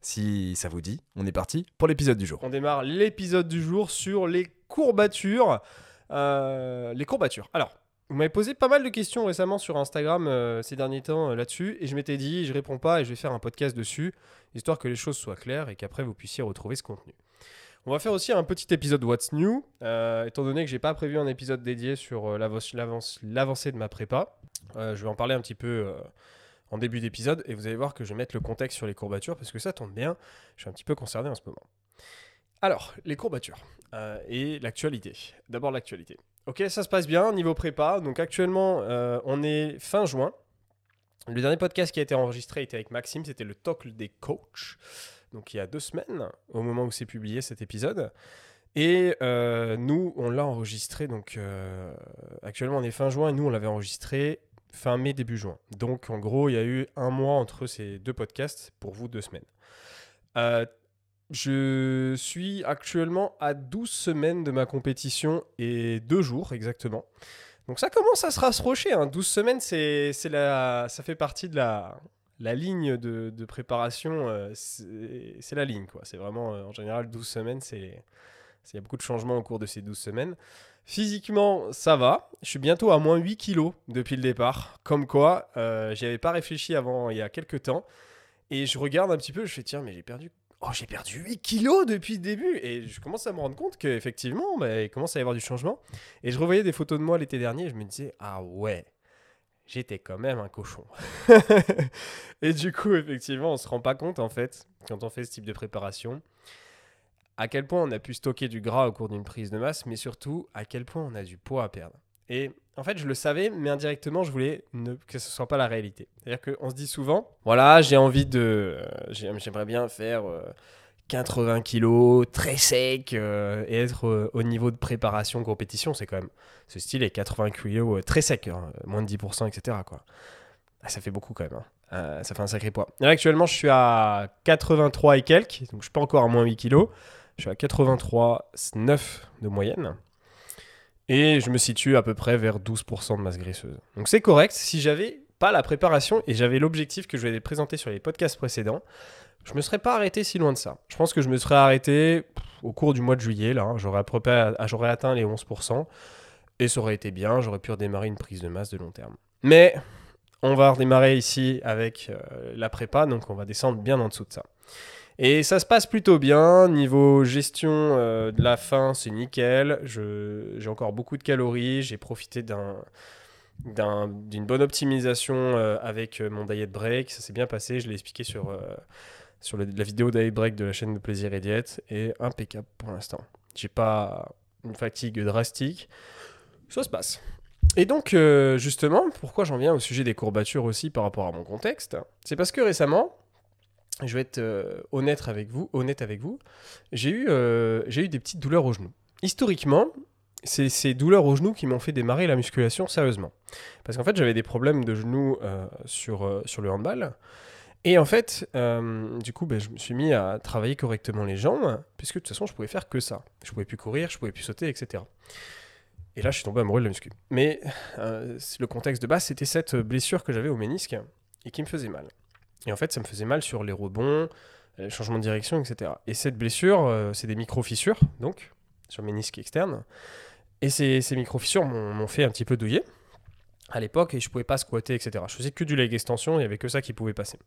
Si ça vous dit, on est parti pour l'épisode du jour. On démarre l'épisode du jour sur les courbatures. Euh, les courbatures. Alors, vous m'avez posé pas mal de questions récemment sur Instagram euh, ces derniers temps euh, là-dessus, et je m'étais dit, je réponds pas et je vais faire un podcast dessus, histoire que les choses soient claires et qu'après vous puissiez retrouver ce contenu. On va faire aussi un petit épisode What's New, étant donné que j'ai pas prévu un épisode dédié sur l'avancée de ma prépa. je vais en parler un petit peu en début d'épisode et vous allez voir que je vais mettre le contexte sur les courbatures parce que ça tombe bien, je suis un petit peu concerné en ce moment. Alors, les courbatures euh, et l'actualité. D'abord l'actualité. Ok, ça se passe bien niveau prépa. Donc actuellement, euh, on est fin juin. Le dernier podcast qui a été enregistré était avec Maxime, c'était le talk des coachs. Donc il y a deux semaines, au moment où c'est publié cet épisode. Et euh, nous, on l'a enregistré, donc actuellement on est fin juin, et nous on l'avait enregistré fin mai, début juin. Donc en gros, il y a eu un mois entre ces deux podcasts, pour vous deux semaines. Euh, je suis actuellement à 12 semaines de ma compétition et deux jours exactement. Donc ça commence à se rasprocher. Hein. 12 semaines, c'est, la, ça fait partie de la, la ligne de, préparation. Euh, c'est, la ligne. quoi. C'est vraiment, euh, en général, 12 semaines, c'est, il y a beaucoup de changements au cours de ces 12 semaines. Physiquement, ça va. Je suis bientôt à moins 8 kilos depuis le départ. Comme quoi, euh, j'y avais pas réfléchi avant il y a quelques temps. Et je regarde un petit peu, je fais tiens, mais j'ai perdu. Oh, j'ai perdu 8 kilos depuis le début. Et je commence à me rendre compte qu'effectivement, bah, il commence à y avoir du changement. Et je revoyais des photos de moi l'été dernier je me disais, ah ouais, j'étais quand même un cochon. et du coup, effectivement, on se rend pas compte en fait, quand on fait ce type de préparation à quel point on a pu stocker du gras au cours d'une prise de masse, mais surtout à quel point on a du poids à perdre. Et en fait, je le savais, mais indirectement, je voulais que ce ne soit pas la réalité. C'est-à-dire qu'on se dit souvent, voilà, j'ai envie de... Euh, j'aimerais bien faire 80 euh, kilos, très sec, euh, et être au niveau de préparation, compétition. C'est quand même... Ce style est 80 kilos très sec, hein, moins de 10%, etc. Ah, ça fait beaucoup quand même. Hein. ça fait un sacré poids. actuellement, je suis à 83 et quelques, donc je suis pas encore à moins 8 kilos. Je suis à 83,9 de moyenne. Et je me situe à peu près vers 12% de masse graisseuse. Donc c'est correct. Si j'avais pas la préparation et j'avais l'objectif que je vais présenter sur les podcasts précédents, je me serais pas arrêté si loin de ça. Je pense que je me serais arrêté au cours du mois de juillet. Là, hein. j'aurais atteint les 11%. Et ça aurait été bien. J'aurais pu redémarrer une prise de masse de long terme. Mais on va redémarrer ici avec euh, la prépa. Donc on va descendre bien en dessous de ça. Et ça se passe plutôt bien. Niveau gestion euh, de la faim, c'est nickel. J'ai encore beaucoup de calories. J'ai profité d'un d'une bonne optimisation euh, avec mon diet break. Ça s'est bien passé. Je l'ai expliqué sur, sur la vidéo diet break de la chaîne de plaisir et diète. Et impeccable pour l'instant. J'ai pas une fatigue drastique. Ça se passe. Et donc, justement, pourquoi j'en viens au sujet des courbatures aussi par rapport à mon contexte C'est parce que récemment, je vais être euh, honnête avec vous, honnête avec vous, j'ai eu, euh, eu des petites douleurs au genou. Historiquement, c'est ces douleurs au genou qui m'ont fait démarrer la musculation sérieusement. Parce qu'en fait, j'avais des problèmes de genoux euh, sur, sur le handball. Et en fait, du coup, ben, je me suis mis à travailler correctement les jambes, puisque de toute façon, je pouvais faire que ça. Je pouvais plus courir, je pouvais plus sauter, etc. Et là, je suis tombé amoureux de la muscu. Mais le contexte de base, c'était cette blessure que j'avais au ménisque et qui me faisait mal. Et en fait, ça me faisait mal sur les rebonds, les changements de direction, etc. Et cette blessure, euh, c'est des micro-fissures, donc, sur mes menisque externe. Et ces, ces micro-fissures m'ont fait un petit peu douiller à l'époque et je pouvais pas squatter, etc. Je faisais que du leg extension, il n'y avait que ça qui pouvait passer.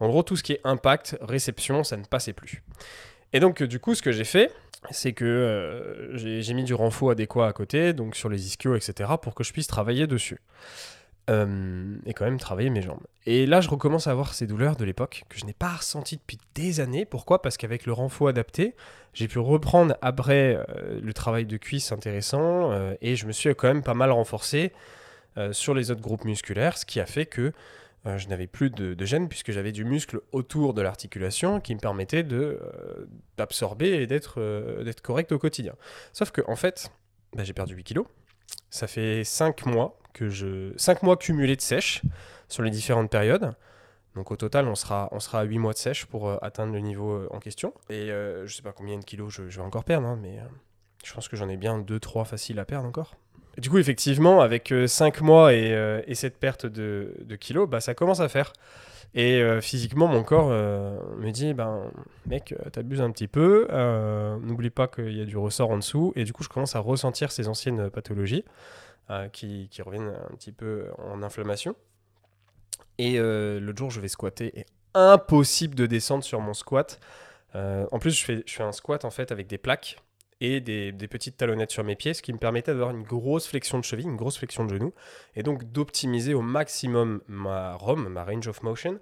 En gros, tout ce qui est impact, réception, ça ne passait plus. Et donc, du coup, ce que j'ai fait, c'est que euh, j'ai mis du renfort adéquat à côté, donc sur les ischios, etc., pour que je puisse travailler dessus. Euh, et quand même travailler mes jambes. Et là, je recommence à avoir ces douleurs de l'époque que je n'ai pas ressenties depuis des années. Pourquoi? Parce qu'avec le renfort adapté, j'ai pu reprendre après euh, le travail de cuisse intéressant et je me suis quand même pas mal renforcé sur les autres groupes musculaires, ce qui a fait que euh, je n'avais plus de, de gêne puisque j'avais du muscle autour de l'articulation qui me permettait euh, d'absorber et d'être, euh, d'être correct au quotidien. Sauf que en fait, bah, j'ai perdu 8 kilos. Ça fait 5 mois que je 5 mois cumulés de sèche sur les différentes périodes. Donc au total, on sera, on sera à 8 mois de sèche pour atteindre le niveau en question. Et je sais pas combien de kilos je, vais encore perdre, hein, mais je pense que j'en ai bien 2-3 faciles à perdre encore. Du coup, effectivement, avec 5 mois et, euh, et cette perte de, kilos, bah, ça commence à faire. Et euh, physiquement, mon corps euh, me dit, ben, mec, euh, t'abuses un petit peu, euh, n'oublie pas qu'il y a du ressort en dessous. Et du coup, je commence à ressentir ces anciennes pathologies euh, qui, reviennent un petit peu en inflammation. Et euh, l'autre jour, je vais squatter et impossible de descendre sur mon squat. Euh, en plus, je fais, je fais un squat en fait avec des plaques et des, des petites talonnettes sur mes pieds, ce qui me permettait d'avoir une grosse flexion de cheville, une grosse flexion de genou, et donc d'optimiser au maximum ma ROM, ma range of motion,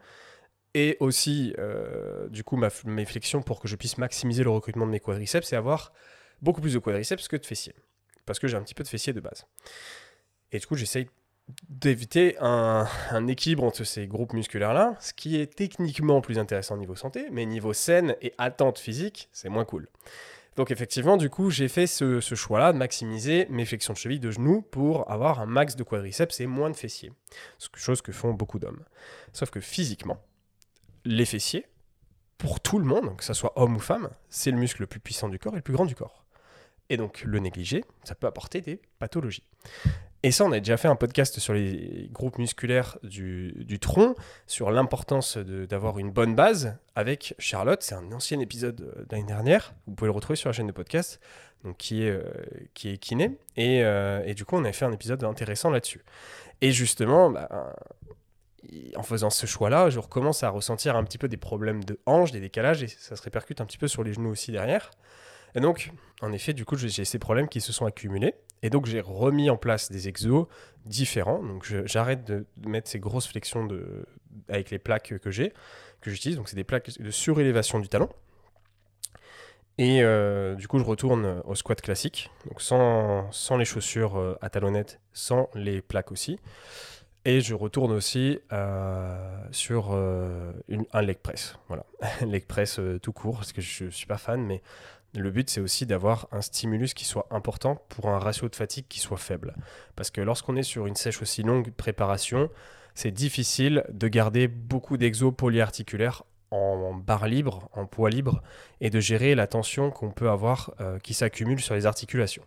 et aussi euh, du coup ma, mes flexions pour que je puisse maximiser le recrutement de mes quadriceps et avoir beaucoup plus de quadriceps que de fessiers, parce que j'ai un petit peu de fessiers de base. Et du coup, j'essaye d'éviter un, équilibre entre ces groupes musculaires-là, ce qui est techniquement plus intéressant niveau santé, mais niveau scène et attente physique, c'est moins cool. Donc effectivement, du coup, j'ai fait ce, choix-là de maximiser mes flexions de cheville, de genoux, pour avoir un max de quadriceps et moins de fessiers. Chose que font beaucoup d'hommes. Sauf que physiquement, les fessiers, pour tout le monde, que ce soit homme ou femme, c'est le muscle le plus puissant du corps et le plus grand du corps. Et donc le négliger, ça peut apporter des pathologies. Et ça, on a déjà fait un podcast sur les groupes musculaires du, tronc, sur l'importance d'avoir une bonne base avec Charlotte. C'est un ancien épisode euh, de l'année dernière. Vous pouvez le retrouver sur la chaîne de podcast, donc qui est, euh, qui est kiné. Et, euh, et du coup, on a fait un épisode intéressant là-dessus. Et justement, bah, en faisant ce choix-là, je recommence à ressentir un petit peu des problèmes de hanches, des décalages, et ça se répercute un petit peu sur les genoux aussi derrière. Et donc, en effet, du coup, j'ai ces problèmes qui se sont accumulés. Et donc, j'ai remis en place des exos différents. Donc, j'arrête de, mettre ces grosses flexions de, avec les plaques que j'ai, que j'utilise. Donc, c'est des plaques de surélévation du talon. Et euh, du coup, je retourne au squat classique, donc sans, sans les chaussures euh, à talonnettes, sans les plaques aussi. Et je retourne aussi euh, sur un leg press. Voilà, leg press tout court, parce que je ne suis pas fan, mais le but c'est aussi d'avoir un stimulus qui soit important pour un ratio de fatigue qui soit faible. Parce que lorsqu'on est sur une sèche aussi longue préparation, c'est difficile de garder beaucoup d'exos polyarticulaires en barre libre, en poids libre, et de gérer la tension qu'on peut avoir euh, qui s'accumule sur les articulations.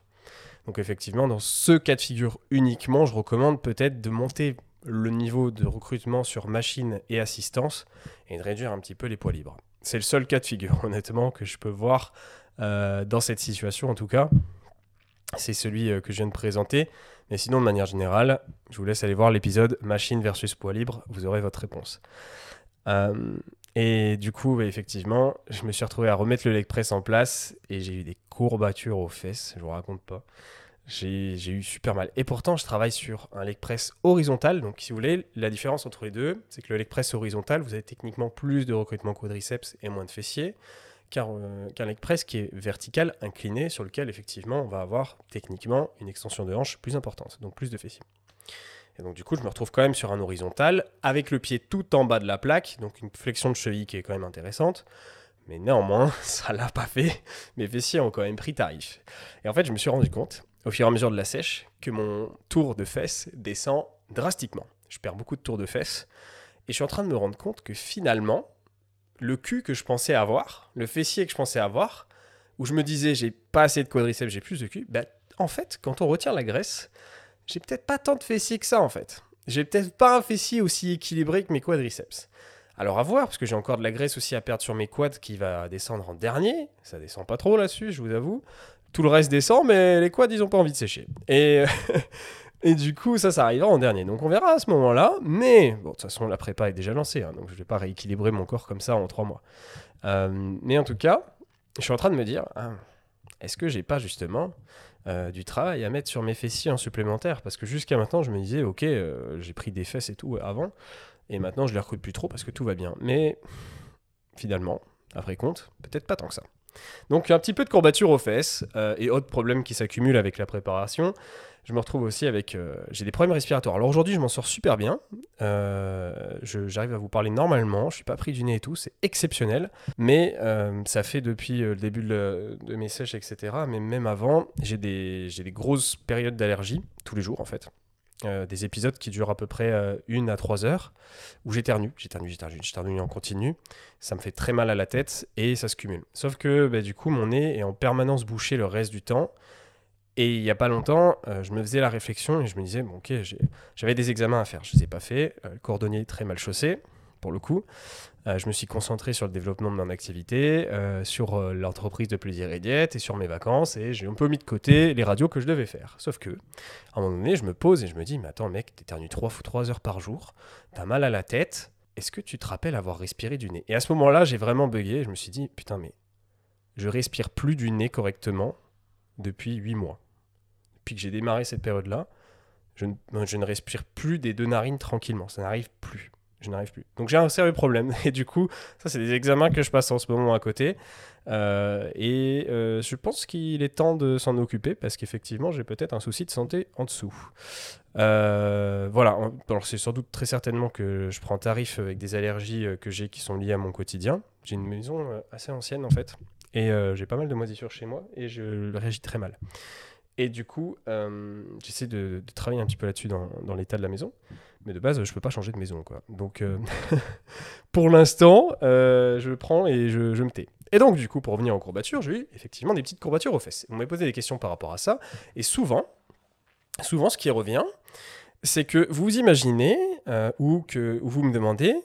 Donc effectivement, dans ce cas de figure uniquement, je recommande peut-être de monter le niveau de recrutement sur machine et assistance et de réduire un petit peu les poids libres. C'est le seul cas de figure, honnêtement, que je peux voir euh, dans cette situation, en tout cas. C'est celui euh, que je viens de présenter. Mais sinon, de manière générale, je vous laisse aller voir l'épisode machine versus poids libre. Vous aurez votre réponse. Euh, et du coup, effectivement, je me suis retrouvé à remettre le leg press en place et j'ai eu des courbatures aux fesses, je vous raconte pas. J'ai eu super mal. Et pourtant, je travaille sur un leg press horizontal. Donc, si vous voulez, la différence entre les deux, c'est que le leg press horizontal, vous avez techniquement plus de recrutement quadriceps et moins de fessiers qu'un euh, leg press qui est vertical, incliné, sur lequel, effectivement, on va avoir techniquement une extension de hanche plus importante, donc plus de fessiers. Et donc, du coup, je me retrouve quand même sur un horizontal, avec le pied tout en bas de la plaque, donc une flexion de cheville qui est quand même intéressante. Mais néanmoins, ça l'a pas fait. Mes fessiers ont quand même pris tarif. Et en fait, je me suis rendu compte, au fur et à mesure de la sèche, que mon tour de fesses descend drastiquement. Je perds beaucoup de tours de fesses. Et je suis en train de me rendre compte que finalement, le cul que je pensais avoir, le fessier que je pensais avoir, où je me disais j'ai pas assez de quadriceps, j'ai plus de cul, bah, en fait, quand on retire la graisse, j'ai peut-être pas tant de fessiers que ça en fait. J'ai peut-être pas un fessier aussi équilibré que mes quadriceps. Alors à voir, parce que j'ai encore de la graisse aussi à perdre sur mes quads qui va descendre en dernier. Ça descend pas trop là-dessus, je vous avoue. Tout le reste descend, mais les quads, ils ont pas envie de sécher. Et, et du coup, ça, ça arrivera en dernier. Donc on verra à ce moment-là. Mais bon, de toute façon, la prépa est déjà lancée, hein, donc je vais pas rééquilibrer mon corps comme ça en trois mois. Euh, mais en tout cas, je suis en train de me dire, ah, est-ce que j'ai pas justement euh, du travail à mettre sur mes fessiers en supplémentaire? Parce que jusqu'à maintenant, je me disais, ok, euh, j'ai pris des fesses et tout avant. Et maintenant, je les recrute plus trop parce que tout va bien. Mais finalement, après compte, peut-être pas tant que ça. Donc un petit peu de courbature aux fesses euh, et autres problèmes qui s'accumulent avec la préparation. Je me retrouve aussi avec... euh, j'ai des problèmes respiratoires. Alors aujourd'hui, je m'en sors super bien. Euh, J'arrive à vous parler normalement. Je suis pas pris du nez et tout. C'est exceptionnel. Mais ça fait depuis le début de, mes sèches, etc. Mais même avant, j'ai des, des grosses périodes d'allergie, tous les jours en fait. Euh, des épisodes qui durent à peu près euh, une à trois heures, où j'éternue, j'éternue, j'éternue, j'éternue en continu. Ça me fait très mal à la tête et ça se cumule. Sauf que bah, du coup, mon nez est en permanence bouché le reste du temps. Et il n'y a pas longtemps, euh, je me faisais la réflexion et je me disais, bon, ok, j'avais des examens à faire, je ne les ai pas faits. Le cordonnier très mal chaussé, pour le coup. Euh, je me suis concentré sur le développement de mon activité, euh, sur euh, l'entreprise de plaisir et diète et sur mes vacances et j'ai un peu mis de côté les radios que je devais faire. Sauf que, à un moment donné, je me pose et je me dis, mais attends, mec, t'éternues 3 ou 3 heures par jour, t'as mal à la tête, est-ce que tu te rappelles avoir respiré du nez? Et à ce moment-là, j'ai vraiment bugué je me suis dit, putain, mais je respire plus du nez correctement depuis 8 mois. Depuis que j'ai démarré cette période-là, je ne respire plus des deux narines tranquillement. Ça n'arrive plus. Je n'arrive plus. Donc j'ai un sérieux problème. Et du coup, ça, c'est des examens que je passe en ce moment à côté. Euh, et euh, je pense qu'il est temps de s'en occuper parce qu'effectivement, j'ai peut-être un souci de santé en dessous. Euh, voilà. Alors, c'est sans doute très certainement que je prends tarif avec des allergies que j'ai qui sont liées à mon quotidien. J'ai une maison assez ancienne en fait. Et j'ai pas mal de moisissures chez moi et je réagis très mal. Et du coup, j'essaie de, travailler un petit peu là-dessus dans l'état de la maison. Mais de base, je peux pas changer de maison. Quoi. Donc, euh, pour l'instant, euh, je prends et je, me tais. Et donc, du coup, pour revenir aux courbatures, j'ai eu effectivement des petites courbatures aux fesses. On m'a posé des questions par rapport à ça. Et souvent, souvent, ce qui revient, c'est que vous imaginez euh, ou que ou vous me demandez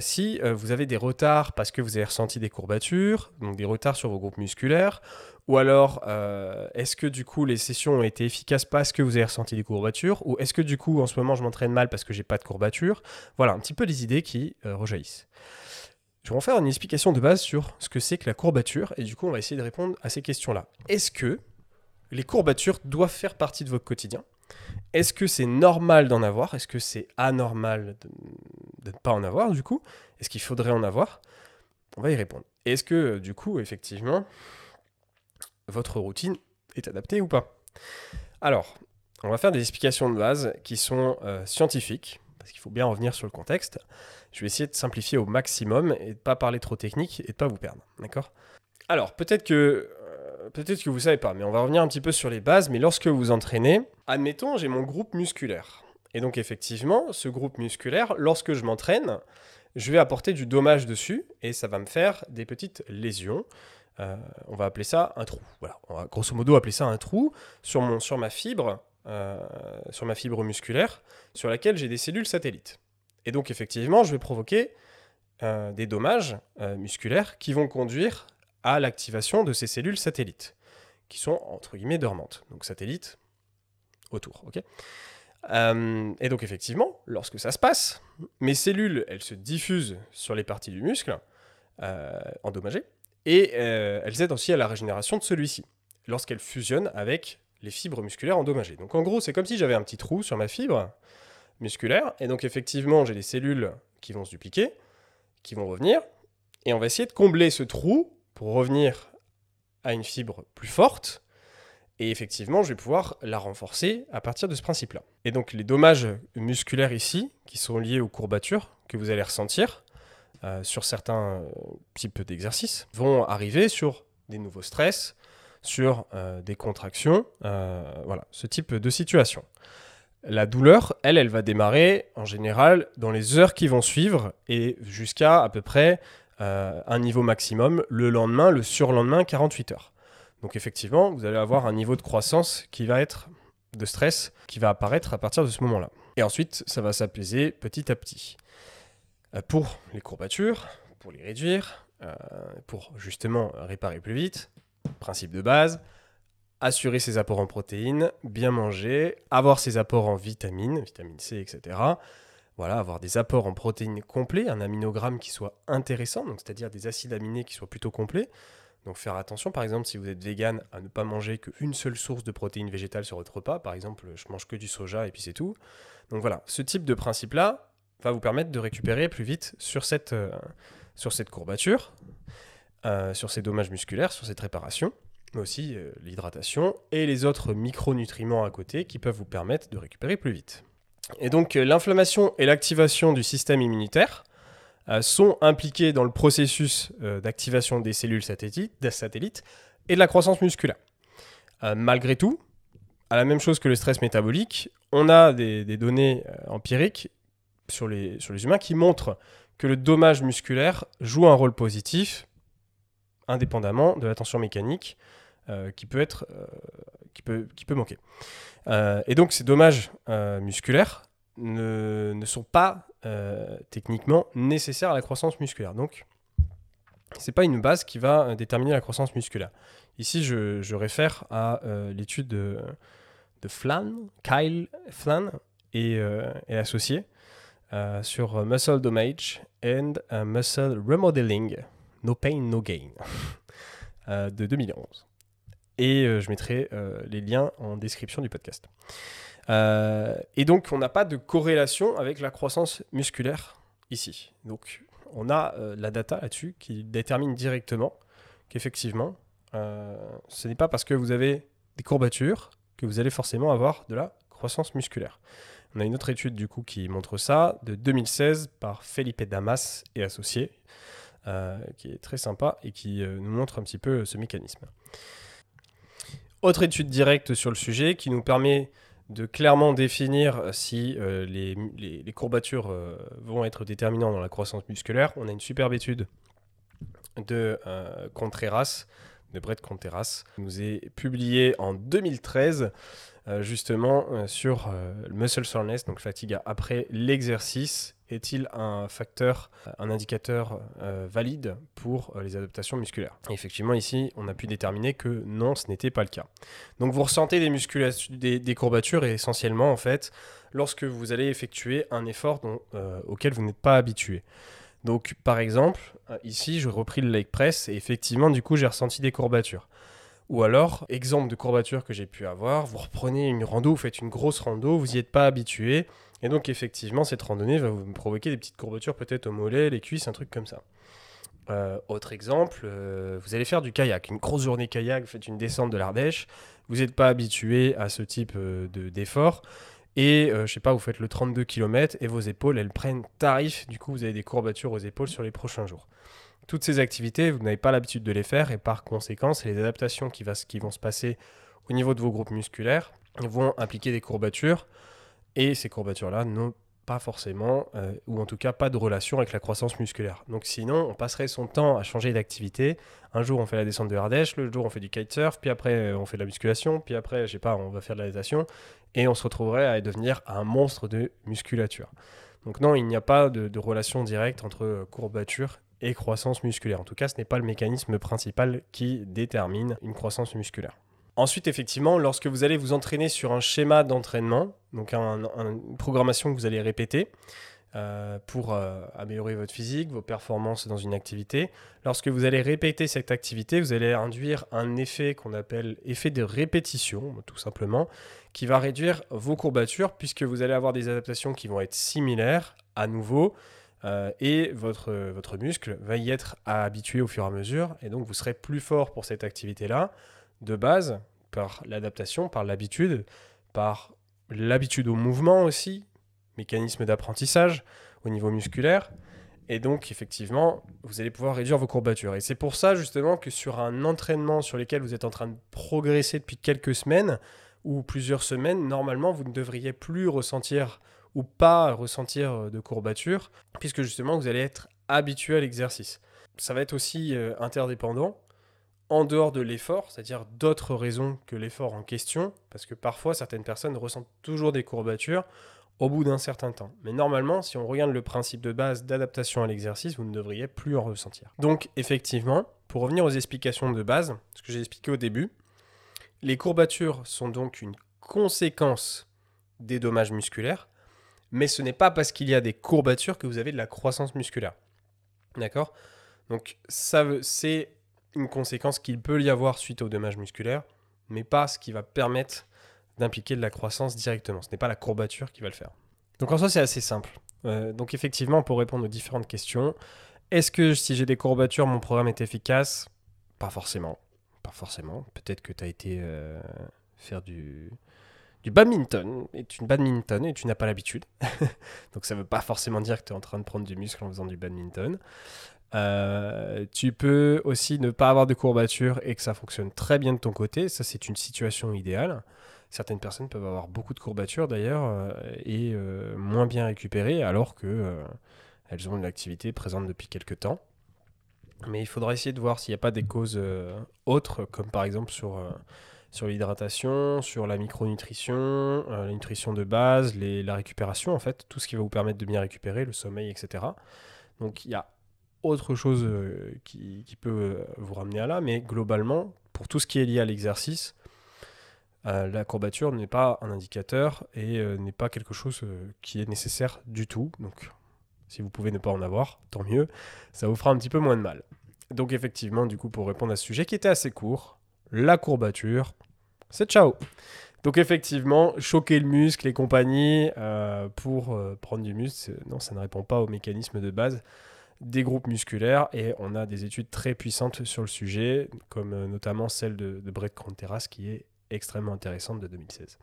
si vous avez des retards parce que vous avez ressenti des courbatures, donc des retards sur vos groupes musculaires, ou alors euh, est-ce que du coup les sessions ont été efficaces parce que vous avez ressenti des courbatures, ou est-ce que du coup en ce moment je m'entraîne mal parce que j'ai pas de courbatures Voilà un petit peu les idées qui euh, rejaillissent. Je vais en faire une explication de base sur ce que c'est que la courbature, et du coup on va essayer de répondre à ces questions-là. Est-ce que les courbatures doivent faire partie de votre quotidien? Est-ce que c'est normal d'en avoir? Est-ce que c'est anormal de, ne pas en avoir du coup? Est-ce qu'il faudrait en avoir? On va y répondre. Est-ce que du coup, effectivement, votre routine est adaptée ou pas Alors, on va faire des explications de base qui sont euh, scientifiques, parce qu'il faut bien revenir sur le contexte. Je vais essayer de simplifier au maximum et de pas parler trop technique et de pas vous perdre, Alors, peut-être que euh, peut-être que vous savez pas, mais on va revenir un petit peu sur les bases. Mais lorsque vous entraînez, admettons, j'ai mon groupe musculaire. Et donc, effectivement, ce groupe musculaire, lorsque je m'entraîne, je vais apporter du dommage dessus et ça va me faire des petites lésions. Euh, on va appeler ça un trou. Voilà, on va grosso modo appeler ça un trou sur, mon, sur ma fibre, euh, sur ma fibre musculaire, sur laquelle j'ai des cellules satellites. Et donc, effectivement, je vais provoquer euh, des dommages musculaires qui vont conduire à l'activation de ces cellules satellites, qui sont entre guillemets dormantes. Donc satellites autour, ok? Et donc effectivement, lorsque ça se passe, mes cellules, elles se diffusent sur les parties du muscle endommagées, et euh, elles aident aussi à la régénération de celui-ci, lorsqu'elles fusionnent avec les fibres musculaires endommagées. Donc en gros, c'est comme si j'avais un petit trou sur ma fibre musculaire, et donc effectivement, j'ai des cellules qui vont se dupliquer, qui vont revenir, et on va essayer de combler ce trou pour revenir à une fibre plus forte. Et effectivement, je vais pouvoir la renforcer à partir de ce principe-là. Et donc les dommages musculaires ici, qui sont liés aux courbatures que vous allez ressentir euh, sur certains euh, types d'exercices, vont arriver sur des nouveaux stress, sur euh, des contractions, voilà, ce type de situation. La douleur, elle, elle va démarrer en général dans les heures qui vont suivre et jusqu'à à peu près un niveau maximum le lendemain, le surlendemain, 48 heures. Donc effectivement, vous allez avoir un niveau de croissance qui va être de stress qui va apparaître à partir de ce moment-là. Et ensuite, ça va s'apaiser petit à petit. Euh, pour les courbatures, pour les réduire, euh, pour justement réparer plus vite, principe de base, assurer ses apports en protéines, bien manger, avoir ses apports en vitamines, vitamine C, etc. Voilà, avoir des apports en protéines complets, un aminogramme qui soit intéressant, c'est-à-dire des acides aminés qui soient plutôt complets. Donc faire attention, par exemple, si vous êtes vegan, à ne pas manger qu'une seule source de protéines végétales sur votre repas. Par exemple, je mange que du soja et puis c'est tout. Donc voilà, ce type de principe-là va vous permettre de récupérer plus vite sur cette, euh, sur courbature. euh, sur ces dommages musculaires, sur cette réparation, mais aussi euh, l'hydratation et les autres micronutriments à côté qui peuvent vous permettre de récupérer plus vite. Et donc l'inflammation et l'activation du système immunitaire sont impliqués dans le processus d'activation des cellules satellites, des satellites et de la croissance musculaire. malgré tout, à la même chose que le stress métabolique, on a des données empiriques sur les, humains qui montrent que le dommage musculaire joue un rôle positif indépendamment de la tension mécanique euh, qui, peut être, euh, qui, peut, manquer. Euh, et donc ces dommages musculaires ne, sont pas techniquement nécessaires à la croissance musculaire. Donc c'est pas une base qui va déterminer la croissance musculaire. Ici, je, je réfère à l'étude de, de Flan, Kyle Flan et, et associés sur Muscle Damage and Muscle Remodeling No Pain, No Gain euh, de 2011. Et euh, je mettrai euh, les liens en description du podcast. et donc, on n'a pas de corrélation avec la croissance musculaire ici. Donc, on a la data là-dessus qui détermine directement qu'effectivement, ce n'est pas parce que vous avez des courbatures que vous allez forcément avoir de la croissance musculaire. On a une autre étude du coup qui montre ça de 2016 par Felipe Damas et associés. Euh, qui est très sympa et qui euh, nous montre un petit peu ce mécanisme. Autre étude directe sur le sujet qui nous permet de clairement définir si euh, les, les, courbatures vont être déterminantes dans la croissance musculaire. On a une superbe étude de Contreras, de Brett Contreras, qui nous est publiée en 2013 justement sur le muscle soreness, donc fatigue après l'exercice est-il un facteur, un indicateur euh, valide pour euh, les adaptations musculaires? Effectivement, ici, on a pu déterminer que non, ce n'était pas le cas. Donc, vous ressentez des, courbatures essentiellement, en fait, lorsque vous allez effectuer un effort euh, auquel vous n'êtes pas habitué. Donc, par exemple, ici, je repris le leg press et effectivement, du coup, j'ai ressenti des courbatures. Ou alors, exemple de courbature que j'ai pu avoir, vous reprenez une rando, vous faites une grosse rando, vous n'y êtes pas habitué, et donc effectivement, cette randonnée va vous provoquer des petites courbatures peut-être au mollet, les cuisses, un truc comme ça. Euh, autre exemple, euh, vous allez faire du kayak, une grosse journée kayak, vous faites une descente de l'Ardèche, vous n'êtes pas habitué à ce type euh, d'effort, et je sais pas, vous faites le 32 km et vos épaules, elles prennent tarif, du coup vous avez des courbatures aux épaules sur les prochains jours. Toutes ces activités, vous n'avez pas l'habitude de les faire, et par conséquent, les adaptations qui, vont se passer au niveau de vos groupes musculaires vont impliquer des courbatures et ces courbatures-là n'ont pas forcément, euh, ou en tout cas pas de relation avec la croissance musculaire. Donc sinon, on passerait son temps à changer d'activité. Un jour, on fait la descente de Ardèche, le jour, on fait du kitesurf, puis après, euh, on fait de la musculation, puis après, je sais pas, on va faire de la natation, et on se retrouverait à devenir un monstre de musculature. Donc non, il n'y a pas de, de relation directe entre euh, courbature et croissance musculaire. En tout cas, ce n'est pas le mécanisme principal qui détermine une croissance musculaire. Ensuite, effectivement, lorsque vous allez vous entraîner sur un schéma d'entraînement, donc une programmation que vous allez répéter euh, pour euh, améliorer votre physique, vos performances dans une activité, lorsque vous allez répéter cette activité, vous allez induire un effet qu'on appelle effet de répétition, tout simplement, qui va réduire vos courbatures puisque vous allez avoir des adaptations qui vont être similaires à nouveau. Euh, et votre, votre muscle va y être habitué au fur et à mesure, et donc vous serez plus fort pour cette activité-là de base, par l'adaptation, par l'habitude, par l'habitude au mouvement aussi, mécanisme d'apprentissage au niveau musculaire. Et donc, effectivement, vous allez pouvoir réduire vos courbatures. Et c'est pour ça, justement, que sur un entraînement sur lequel vous êtes en train de progresser depuis quelques semaines ou plusieurs semaines, normalement, vous ne devriez plus ressentir ou pas ressentir de courbatures, puisque justement, vous allez être habitué à l'exercice. Ça va être aussi euh, interdépendant en dehors de l'effort, c'est-à-dire d'autres raisons que l'effort en question, parce que parfois certaines personnes ressentent toujours des courbatures au bout d'un certain temps. Mais normalement, si on regarde le principe de base d'adaptation à l'exercice, vous ne devriez plus en ressentir. Donc effectivement, pour revenir aux explications de base, ce que j'ai expliqué au début, les courbatures sont donc une conséquence des dommages musculaires, mais ce n'est pas parce qu'il y a des courbatures que vous avez de la croissance musculaire. D'accord? Donc ça c'est une conséquence qu'il peut y avoir suite au dommage musculaire, mais pas ce qui va permettre d'impliquer de la croissance directement. Ce n'est pas la courbature qui va le faire. Donc en soi, c'est assez simple. Euh, donc effectivement, pour répondre aux différentes questions, Est-ce que si j'ai des courbatures, mon programme est efficace? Pas forcément. Pas forcément. Peut-être que tu as été euh, faire du, du badminton et tu badminton et tu n'as pas l'habitude. Donc ça ne veut pas forcément dire que tu es en train de prendre du muscle en faisant du badminton. Euh, tu peux aussi ne pas avoir de courbatures et que ça fonctionne très bien de ton côté. Ça, c'est une situation idéale. Certaines personnes peuvent avoir beaucoup de courbatures d'ailleurs euh, et euh, moins bien récupérer alors que elles ont une activité présente depuis quelques temps. Mais il faudra essayer de voir s'il n'y a pas des causes autres, comme par exemple sur sur l'hydratation, sur la micronutrition, euh, la nutrition de base, la récupération en fait, tout ce qui va vous permettre de bien récupérer, le sommeil, etc. Donc il y a autre chose euh, qui, peut euh, vous ramener à là, mais globalement, pour tout ce qui est lié à l'exercice, la courbature n'est pas un indicateur et n'est pas quelque chose qui est nécessaire du tout. Donc si vous pouvez ne pas en avoir, tant mieux, ça vous fera un petit peu moins de mal. Donc effectivement, du coup, pour répondre à ce sujet qui était assez court, la courbature, c'est ciao. Donc effectivement, choquer le muscle et compagnie euh, pour euh, prendre du muscle, non, ça ne répond pas au mécanisme de base des groupes musculaires et on a des études très puissantes sur le sujet, comme euh, notamment celle de, de Brett Cronteras qui est extrêmement intéressante de 2016.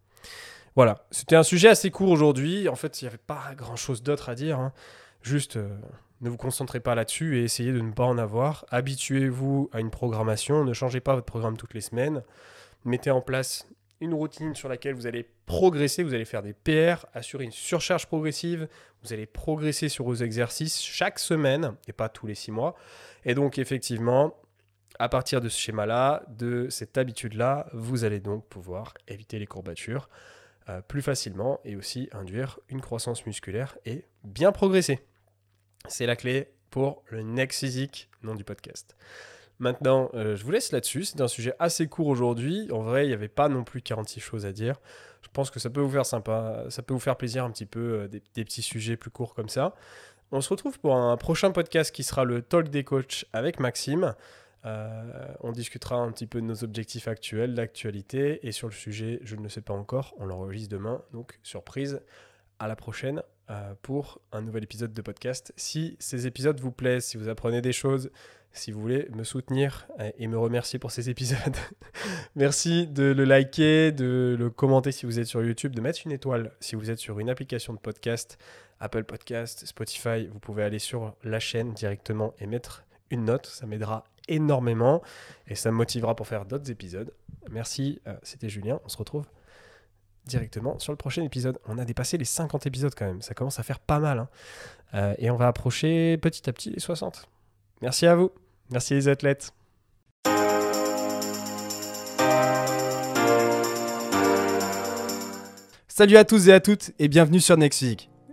Voilà, c'était un sujet assez court aujourd'hui. En fait, il n'y avait pas grand-chose d'autre à dire. Hein. Juste, ne vous concentrez pas là-dessus et essayez de ne pas en avoir. Habituez-vous à une programmation. Ne changez pas votre programme toutes les semaines mettez en place une routine sur laquelle vous allez progresser, vous allez faire des PR, assurer une surcharge progressive, vous allez progresser sur vos exercices chaque semaine et pas tous les six mois. Et donc effectivement, à partir de ce schéma-là, de cette habitude-là, vous allez donc pouvoir éviter les courbatures euh, plus facilement et aussi induire une croissance musculaire et bien progresser. C'est la clé pour le Next Physique, nom du podcast. Maintenant, euh, je vous laisse là-dessus. C'est un sujet assez court aujourd'hui. En vrai, il n'y avait pas non plus 46 choses à dire. Je pense que ça peut vous faire ça peut vous faire plaisir un petit peu euh, des, petits sujets plus courts comme ça. On se retrouve pour un prochain podcast qui sera le Talk des coachs avec Maxime. Euh, on discutera un petit peu de nos objectifs actuels, l'actualité et sur le sujet, je ne le sais pas encore, on l'enregistre demain. Donc, surprise, à la prochaine pour un nouvel épisode de podcast. Si ces épisodes vous plaisent, si vous apprenez des choses, si vous voulez me soutenir et me remercier pour ces épisodes. Merci de le liker, de le commenter si vous êtes sur YouTube, de mettre une étoile si vous êtes sur une application de podcast, Apple Podcast, Spotify. Vous pouvez aller sur la chaîne directement et mettre une note. Ça m'aidera énormément et ça me motivera pour faire d'autres épisodes. Merci, euh, c'était Julien. On se retrouve directement sur le prochain épisode. On a dépassé les 50 épisodes quand même. Ça commence à faire pas mal. Hein. Euh, et on va approcher petit à petit les 60. Merci à vous. Merci les athlètes. Salut à tous et à toutes et bienvenue sur Next.